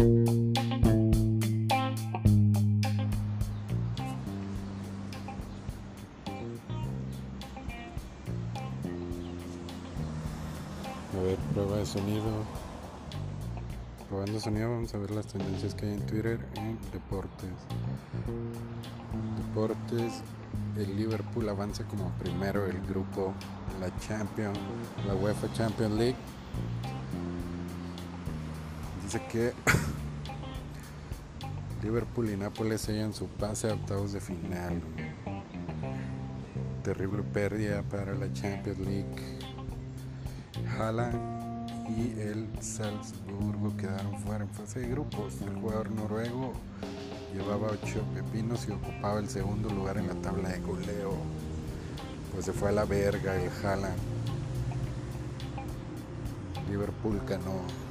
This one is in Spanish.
A ver, prueba de sonido. Probando sonido, vamos a ver las tendencias que hay en Twitter en deportes. Deportes, el Liverpool avanza como primero el grupo, la Champions, la UEFA Champions League. Dice que Liverpool y Nápoles sellan su pase a octavos de final. Terrible pérdida para la Champions League. Haaland y el Salzburgo quedaron fuera en fase de grupos. El jugador noruego llevaba 8 pepinos y ocupaba el segundo lugar en la tabla de goleo. Pues se fue a la verga el Haaland. Liverpool ganó